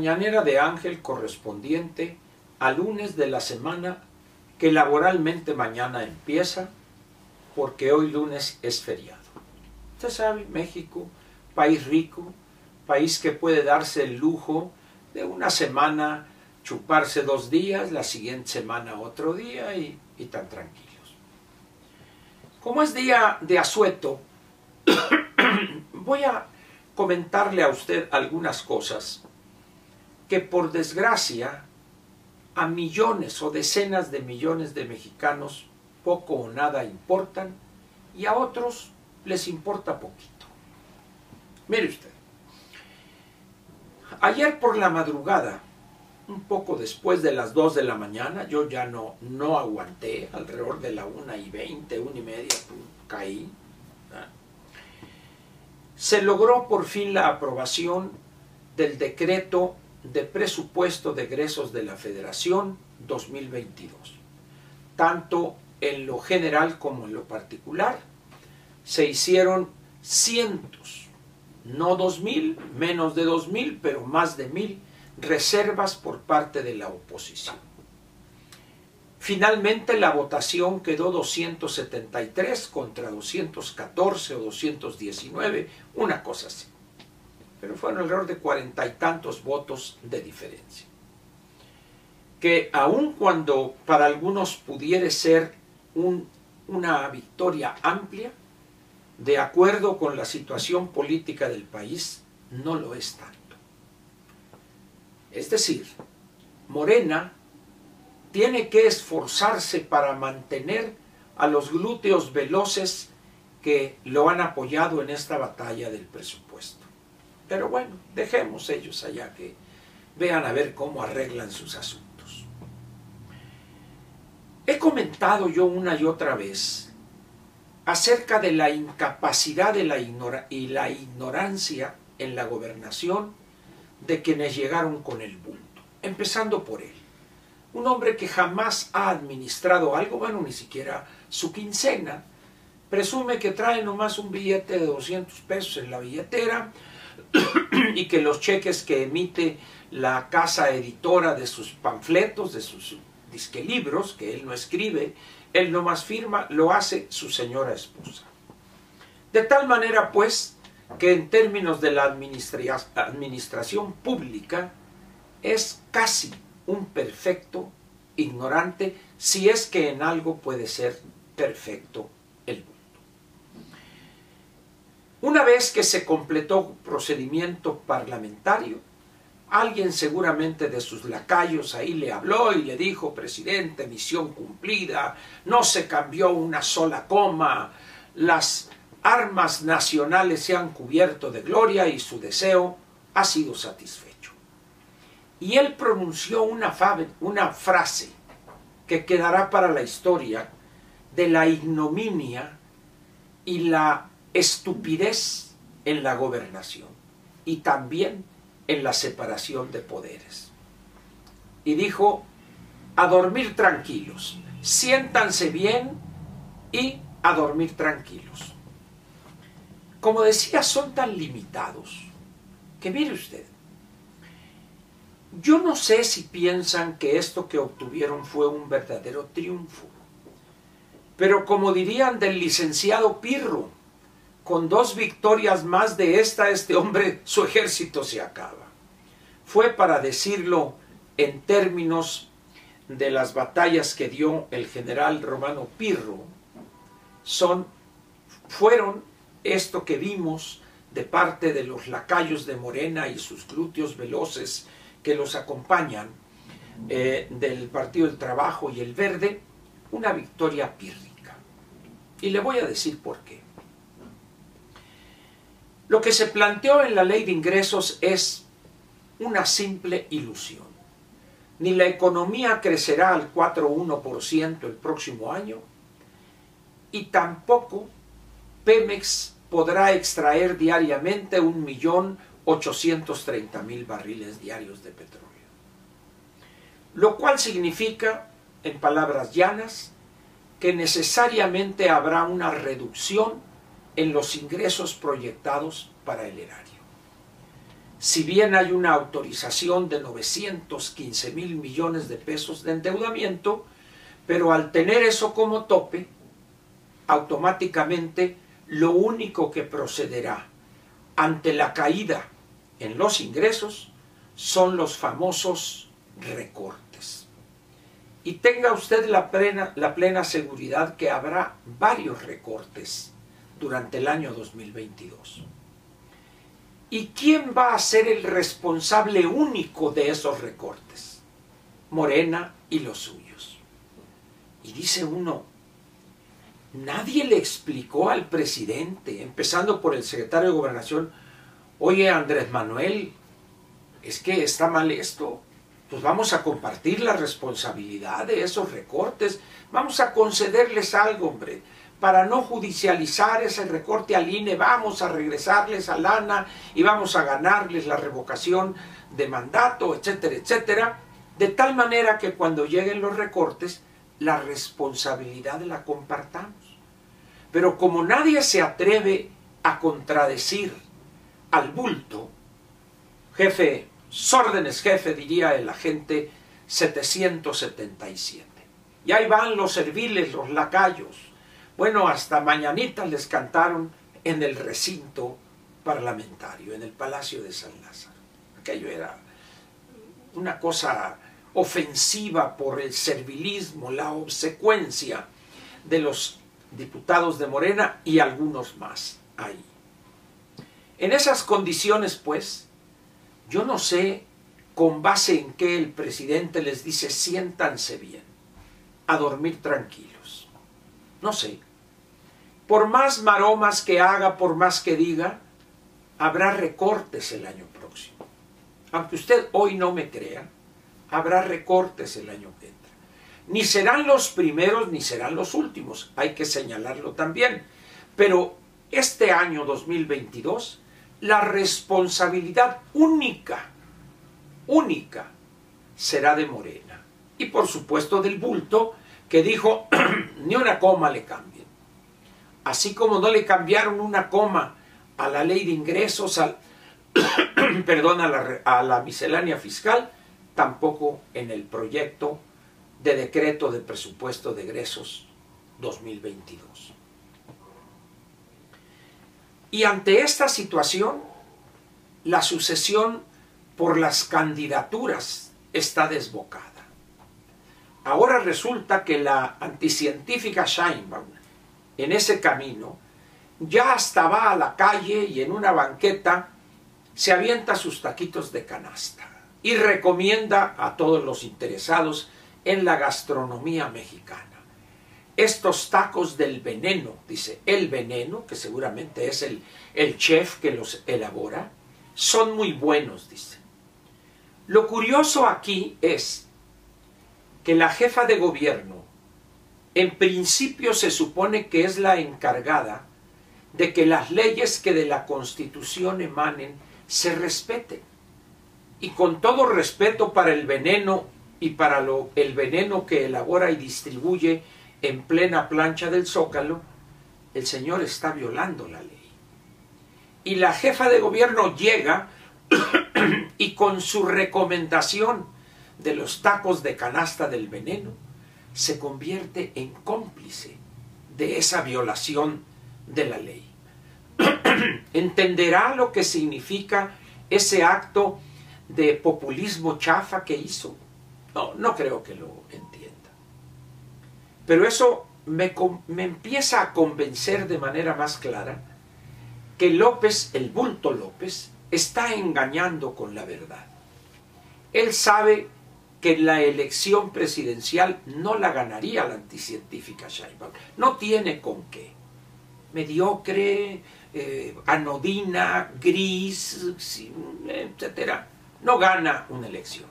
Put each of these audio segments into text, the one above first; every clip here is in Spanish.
mañanera de Ángel correspondiente al lunes de la semana que laboralmente mañana empieza, porque hoy lunes es feriado. Usted sabe, México, país rico, país que puede darse el lujo de una semana chuparse dos días, la siguiente semana otro día y, y tan tranquilos. Como es día de asueto, voy a comentarle a usted algunas cosas que por desgracia a millones o decenas de millones de mexicanos poco o nada importan y a otros les importa poquito. Mire usted, ayer por la madrugada, un poco después de las 2 de la mañana, yo ya no, no aguanté, alrededor de la 1 y 20, 1 y media, caí. Se logró por fin la aprobación del decreto de presupuesto de egresos de la Federación 2022, tanto en lo general como en lo particular. Se hicieron cientos, no dos mil, menos de dos mil, pero más de mil reservas por parte de la oposición. Finalmente la votación quedó 273 contra 214 o 219, una cosa así pero fueron alrededor de cuarenta y tantos votos de diferencia. Que aun cuando para algunos pudiera ser una victoria amplia, de acuerdo con la situación política del país, no lo es tanto. Es decir, Morena tiene que esforzarse para mantener a los glúteos veloces que lo han apoyado en esta batalla del presupuesto. Pero bueno, dejemos ellos allá que vean a ver cómo arreglan sus asuntos. He comentado yo una y otra vez acerca de la incapacidad de la y la ignorancia en la gobernación de quienes llegaron con el bulto, empezando por él. Un hombre que jamás ha administrado algo, bueno, ni siquiera su quincena, presume que trae nomás un billete de 200 pesos en la billetera, y que los cheques que emite la casa editora de sus panfletos, de sus disquelibros, que él no escribe, él no más firma, lo hace su señora esposa. De tal manera, pues, que en términos de la administración pública es casi un perfecto ignorante, si es que en algo puede ser perfecto el una vez que se completó procedimiento parlamentario, alguien seguramente de sus lacayos ahí le habló y le dijo, presidente, misión cumplida, no se cambió una sola coma, las armas nacionales se han cubierto de gloria y su deseo ha sido satisfecho. Y él pronunció una, una frase que quedará para la historia de la ignominia y la estupidez en la gobernación y también en la separación de poderes. Y dijo, a dormir tranquilos, siéntanse bien y a dormir tranquilos. Como decía, son tan limitados que mire usted, yo no sé si piensan que esto que obtuvieron fue un verdadero triunfo, pero como dirían del licenciado Pirro, con dos victorias más de esta, este hombre, su ejército se acaba. Fue para decirlo en términos de las batallas que dio el general romano Pirro, son, fueron esto que vimos de parte de los lacayos de Morena y sus glúteos veloces que los acompañan, eh, del Partido del Trabajo y el Verde, una victoria pírrica. Y le voy a decir por qué. Lo que se planteó en la ley de ingresos es una simple ilusión. Ni la economía crecerá al 4,1% el próximo año y tampoco Pemex podrá extraer diariamente 1.830.000 barriles diarios de petróleo. Lo cual significa, en palabras llanas, que necesariamente habrá una reducción en los ingresos proyectados para el erario. si bien hay una autorización de 915 mil millones de pesos de endeudamiento, pero al tener eso como tope, automáticamente lo único que procederá ante la caída en los ingresos son los famosos recortes. Y tenga usted la plena, la plena seguridad que habrá varios recortes durante el año 2022. ¿Y quién va a ser el responsable único de esos recortes? Morena y los suyos. Y dice uno, nadie le explicó al presidente, empezando por el secretario de Gobernación, oye Andrés Manuel, es que está mal esto, pues vamos a compartir la responsabilidad de esos recortes, vamos a concederles algo, hombre, para no judicializar ese recorte al INE, vamos a regresarles a lana y vamos a ganarles la revocación de mandato, etcétera, etcétera, de tal manera que cuando lleguen los recortes, la responsabilidad la compartamos. Pero como nadie se atreve a contradecir al bulto, jefe, sórdenes jefe, diría el agente 777. Y ahí van los serviles, los lacayos. Bueno, hasta mañanitas les cantaron en el recinto parlamentario, en el Palacio de San Lázaro. Aquello era una cosa ofensiva por el servilismo, la obsecuencia de los diputados de Morena y algunos más ahí. En esas condiciones, pues, yo no sé con base en qué el presidente les dice siéntanse bien, a dormir tranquilos. No sé. Por más maromas que haga, por más que diga, habrá recortes el año próximo. Aunque usted hoy no me crea, habrá recortes el año que entra. Ni serán los primeros ni serán los últimos, hay que señalarlo también. Pero este año 2022 la responsabilidad única, única, será de Morena. Y por supuesto del bulto que dijo, ni una coma le cambien. Así como no le cambiaron una coma a la ley de ingresos, al, perdón, a la, a la miscelánea fiscal, tampoco en el proyecto de decreto de presupuesto de egresos 2022. Y ante esta situación, la sucesión por las candidaturas está desbocada. Ahora resulta que la anticientífica Scheinbaum, en ese camino, ya hasta va a la calle y en una banqueta se avienta sus taquitos de canasta y recomienda a todos los interesados en la gastronomía mexicana estos tacos del veneno, dice, el veneno, que seguramente es el, el chef que los elabora, son muy buenos, dice. Lo curioso aquí es la jefa de gobierno, en principio se supone que es la encargada de que las leyes que de la Constitución emanen se respeten. Y con todo respeto para el veneno y para el veneno que elabora y distribuye en plena plancha del zócalo, el señor está violando la ley. Y la jefa de gobierno llega y con su recomendación de los tacos de canasta del veneno, se convierte en cómplice de esa violación de la ley. ¿Entenderá lo que significa ese acto de populismo chafa que hizo? No, no creo que lo entienda. Pero eso me, me empieza a convencer de manera más clara que López, el bulto López, está engañando con la verdad. Él sabe que la elección presidencial no la ganaría la anticientífica Sheinbaum. No tiene con qué. Mediocre, eh, anodina, gris, etc. No gana una elección.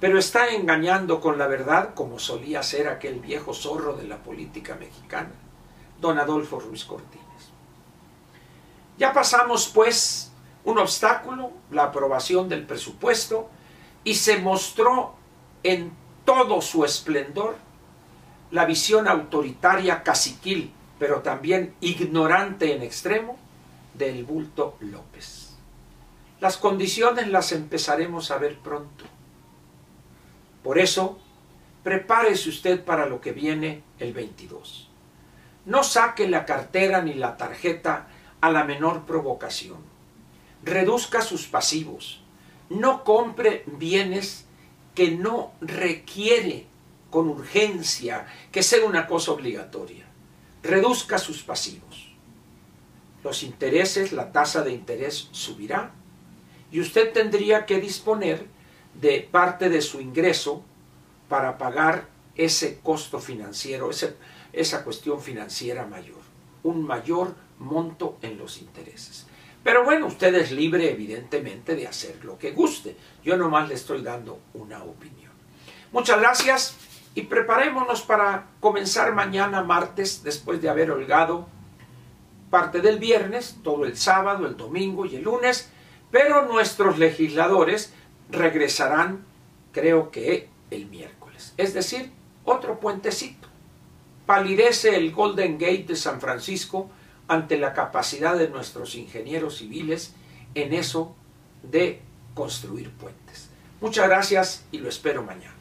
Pero está engañando con la verdad como solía ser aquel viejo zorro de la política mexicana, don Adolfo Ruiz Cortines. Ya pasamos pues un obstáculo, la aprobación del presupuesto, y se mostró en todo su esplendor la visión autoritaria caciquil, pero también ignorante en extremo, del bulto López. Las condiciones las empezaremos a ver pronto. Por eso, prepárese usted para lo que viene el 22. No saque la cartera ni la tarjeta a la menor provocación. Reduzca sus pasivos. No compre bienes que no requiere con urgencia que sea una cosa obligatoria. Reduzca sus pasivos. Los intereses, la tasa de interés subirá y usted tendría que disponer de parte de su ingreso para pagar ese costo financiero, esa cuestión financiera mayor, un mayor monto en los intereses. Pero bueno, usted es libre evidentemente de hacer lo que guste. Yo nomás le estoy dando una opinión. Muchas gracias y preparémonos para comenzar mañana martes después de haber holgado parte del viernes, todo el sábado, el domingo y el lunes, pero nuestros legisladores regresarán creo que el miércoles. Es decir, otro puentecito. Palidece el Golden Gate de San Francisco ante la capacidad de nuestros ingenieros civiles en eso de construir puentes. Muchas gracias y lo espero mañana.